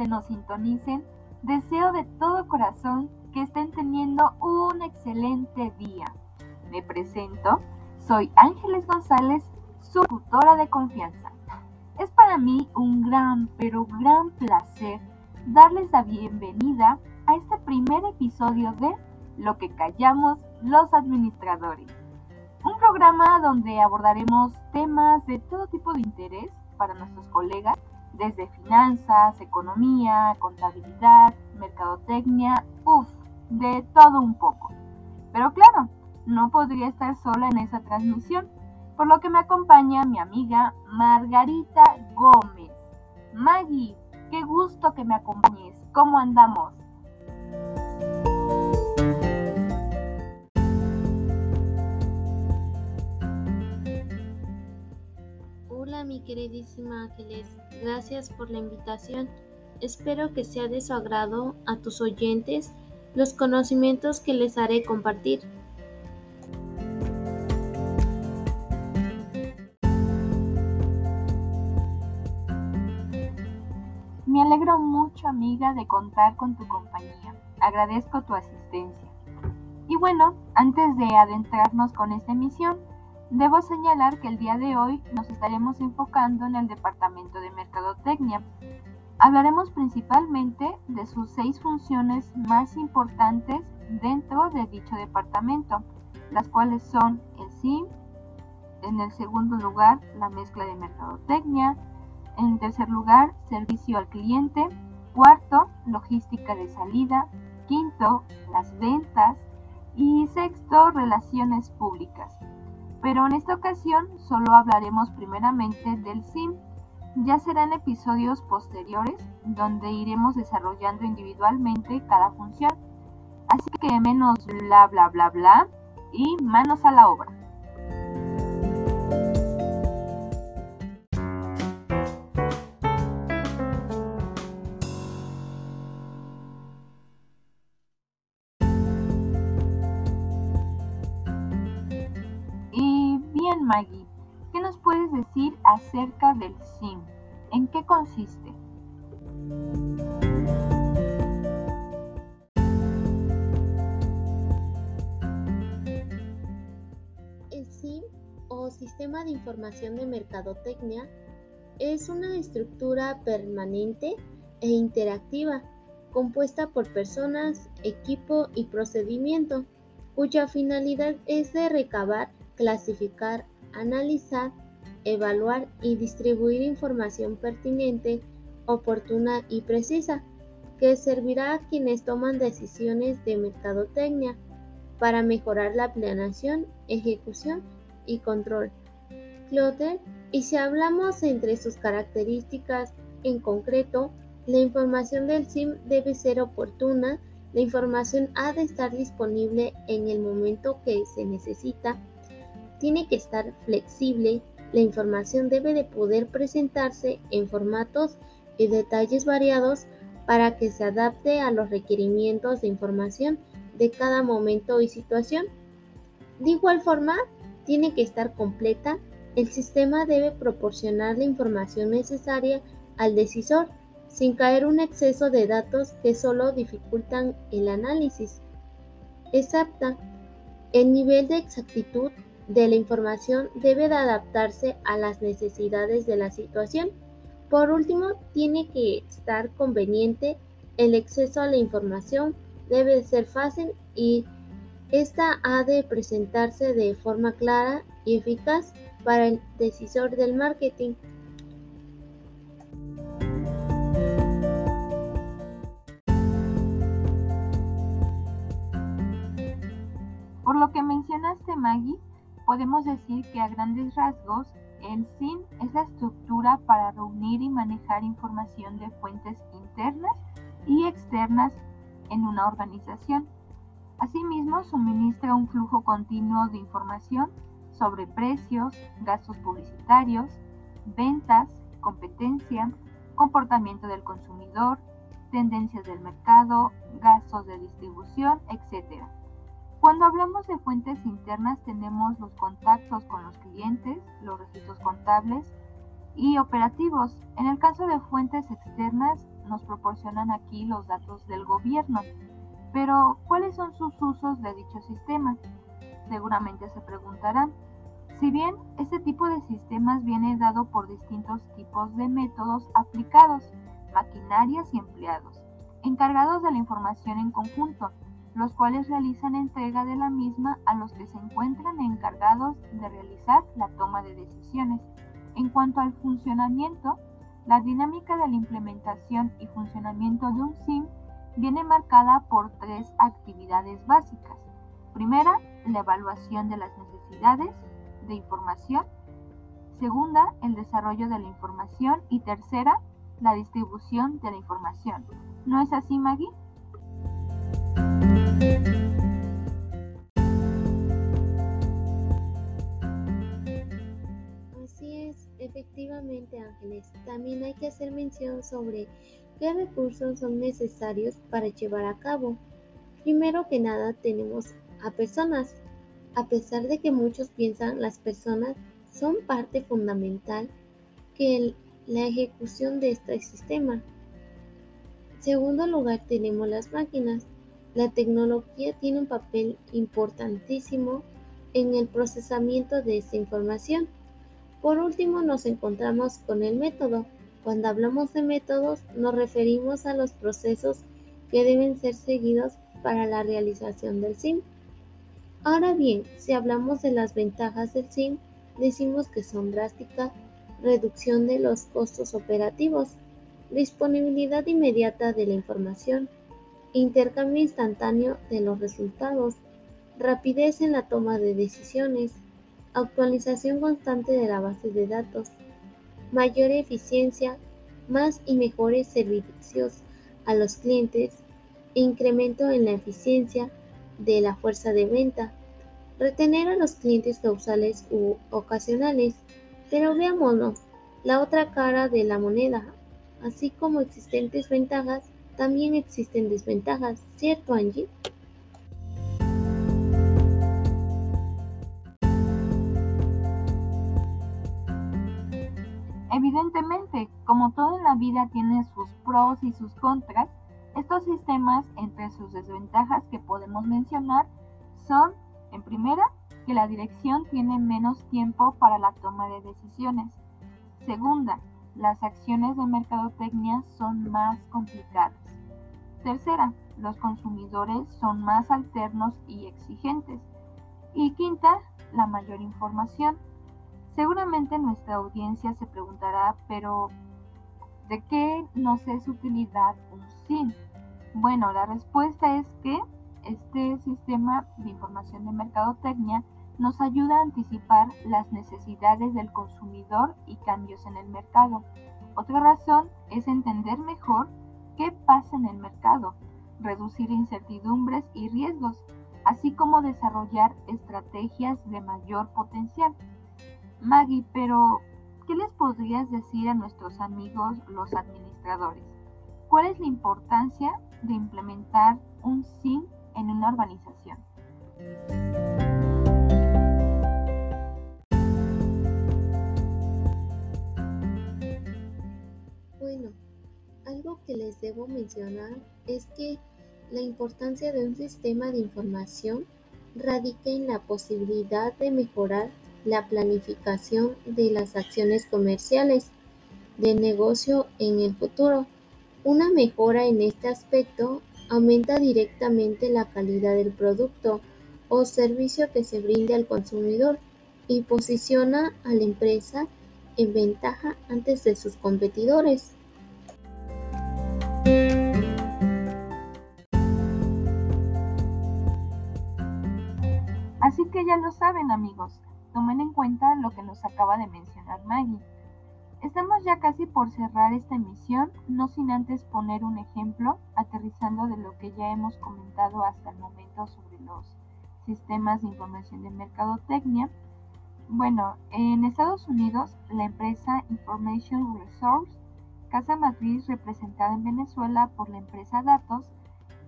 donde nos sintonicen, deseo de todo corazón que estén teniendo un excelente día. Me presento, soy Ángeles González, su tutora de confianza. Es para mí un gran, pero gran placer darles la bienvenida a este primer episodio de Lo que callamos los administradores. Un programa donde abordaremos temas de todo tipo de interés para nuestros colegas, desde finanzas, economía, contabilidad, mercadotecnia, uff, de todo un poco. Pero claro, no podría estar sola en esa transmisión, por lo que me acompaña mi amiga Margarita Gómez. Maggie, qué gusto que me acompañes. ¿Cómo andamos? Mi queridísima Ángeles, gracias por la invitación. Espero que sea de su agrado a tus oyentes los conocimientos que les haré compartir. Me alegro mucho, amiga, de contar con tu compañía. Agradezco tu asistencia. Y bueno, antes de adentrarnos con esta emisión, debo señalar que el día de hoy nos estaremos enfocando en el Departamento de Mercadotecnia. Hablaremos principalmente de sus seis funciones más importantes dentro de dicho departamento, las cuales son el SIM, en el segundo lugar la mezcla de mercadotecnia, en tercer lugar, servicio al cliente. Cuarto, logística de salida. Quinto, las ventas. Y sexto, relaciones públicas. Pero en esta ocasión solo hablaremos primeramente del SIM. Ya serán episodios posteriores donde iremos desarrollando individualmente cada función. Así que menos bla bla bla bla y manos a la obra. Maggie, ¿qué nos puedes decir acerca del SIM? ¿En qué consiste? El SIM o Sistema de Información de Mercadotecnia es una estructura permanente e interactiva compuesta por personas, equipo y procedimiento, cuya finalidad es de recabar, clasificar, analizar, evaluar y distribuir información pertinente, oportuna y precisa, que servirá a quienes toman decisiones de mercadotecnia para mejorar la planeación, ejecución y control. Clotter, y si hablamos entre sus características en concreto, la información del SIM debe ser oportuna, la información ha de estar disponible en el momento que se necesita, tiene que estar flexible, la información debe de poder presentarse en formatos y detalles variados para que se adapte a los requerimientos de información de cada momento y situación. De igual forma, tiene que estar completa, el sistema debe proporcionar la información necesaria al decisor sin caer un exceso de datos que solo dificultan el análisis. Exacta. El nivel de exactitud de la información debe de adaptarse a las necesidades de la situación. Por último, tiene que estar conveniente. El acceso a la información debe de ser fácil y esta ha de presentarse de forma clara y eficaz para el decisor del marketing. Por lo que mencionaste, Maggie, Podemos decir que a grandes rasgos, el SIM es la estructura para reunir y manejar información de fuentes internas y externas en una organización. Asimismo, suministra un flujo continuo de información sobre precios, gastos publicitarios, ventas, competencia, comportamiento del consumidor, tendencias del mercado, gastos de distribución, etc. Cuando hablamos de fuentes internas tenemos los contactos con los clientes, los registros contables, y operativos. En el caso de fuentes externas, nos proporcionan aquí los datos del gobierno. Pero, ¿cuáles son sus usos de dicho sistema? Seguramente se preguntarán. Si bien este tipo de sistemas viene dado por distintos tipos de métodos aplicados, maquinarias y empleados, encargados de la información en conjunto, los cuales realizan entrega de la misma a los que se encuentran encargados de realizar la toma de decisiones. En cuanto al funcionamiento, la dinámica de la implementación y funcionamiento de un SIM viene marcada por tres actividades básicas. Primera, la evaluación de las necesidades de información. Segunda, el desarrollo de la información. Y tercera, la distribución de la información. ¿No es así, Maggie? Así es, efectivamente Ángeles. También hay que hacer mención sobre qué recursos son necesarios para llevar a cabo. Primero que nada tenemos a personas. A pesar de que muchos piensan las personas son parte fundamental que la ejecución de este sistema. segundo lugar tenemos las máquinas. La tecnología tiene un papel importantísimo en el procesamiento de esta información. Por último, nos encontramos con el método. Cuando hablamos de métodos, nos referimos a los procesos que deben ser seguidos para la realización del SIM. Ahora bien, si hablamos de las ventajas del SIM, decimos que son drásticas, reducción de los costos operativos, disponibilidad inmediata de la información, intercambio instantáneo de los resultados, rapidez en la toma de decisiones, actualización constante de la base de datos, mayor eficiencia, más y mejores servicios a los clientes, incremento en la eficiencia de la fuerza de venta, retener a los clientes causales u ocasionales. Pero veámonos la otra cara de la moneda, así como existentes ventajas también existen desventajas, ¿cierto Angie? Evidentemente, como todo en la vida tiene sus pros y sus contras, estos sistemas, entre sus desventajas que podemos mencionar, son, en primera, que la dirección tiene menos tiempo para la toma de decisiones. Segunda, las acciones de mercadotecnia son más complicadas. Tercera, los consumidores son más alternos y exigentes. Y quinta, la mayor información. Seguramente nuestra audiencia se preguntará, pero ¿de qué nos es utilidad un SIM? Bueno, la respuesta es que este sistema de información de mercadotecnia nos ayuda a anticipar las necesidades del consumidor y cambios en el mercado. Otra razón es entender mejor qué pasa en el mercado, reducir incertidumbres y riesgos, así como desarrollar estrategias de mayor potencial. Maggie, pero ¿qué les podrías decir a nuestros amigos los administradores? ¿Cuál es la importancia de implementar un SIM en una organización? Debo mencionar es que la importancia de un sistema de información radica en la posibilidad de mejorar la planificación de las acciones comerciales del negocio en el futuro. Una mejora en este aspecto aumenta directamente la calidad del producto o servicio que se brinde al consumidor y posiciona a la empresa en ventaja antes de sus competidores. Así que ya lo saben amigos, tomen en cuenta lo que nos acaba de mencionar Maggie. Estamos ya casi por cerrar esta emisión, no sin antes poner un ejemplo, aterrizando de lo que ya hemos comentado hasta el momento sobre los sistemas de información de mercadotecnia. Bueno, en Estados Unidos, la empresa Information Resource casa matriz representada en Venezuela por la empresa Datos,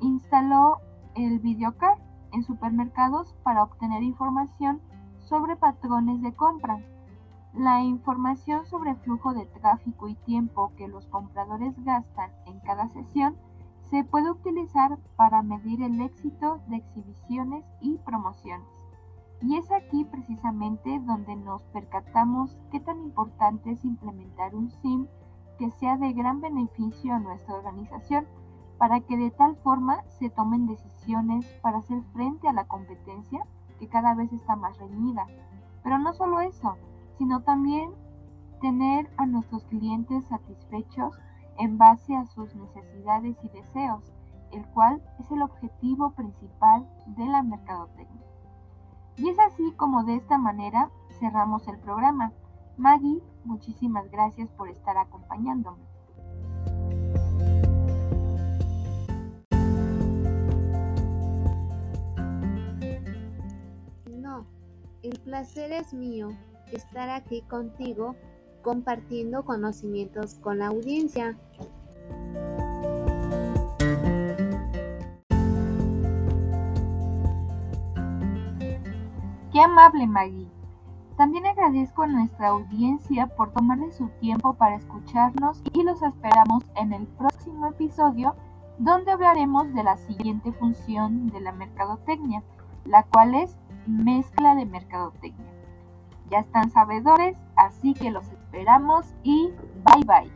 instaló el videocard en supermercados para obtener información sobre patrones de compra. La información sobre flujo de tráfico y tiempo que los compradores gastan en cada sesión se puede utilizar para medir el éxito de exhibiciones y promociones. Y es aquí precisamente donde nos percatamos qué tan importante es implementar un SIM que sea de gran beneficio a nuestra organización para que de tal forma se tomen decisiones para hacer frente a la competencia que cada vez está más reñida. Pero no solo eso, sino también tener a nuestros clientes satisfechos en base a sus necesidades y deseos, el cual es el objetivo principal de la mercadotecnia. Y es así como de esta manera cerramos el programa. Maggie, muchísimas gracias por estar acompañándome. El placer es mío estar aquí contigo compartiendo conocimientos con la audiencia. Qué amable Maggie. También agradezco a nuestra audiencia por tomarle su tiempo para escucharnos y los esperamos en el próximo episodio donde hablaremos de la siguiente función de la mercadotecnia, la cual es mezcla de mercadotecnia. Ya están sabedores, así que los esperamos y bye bye.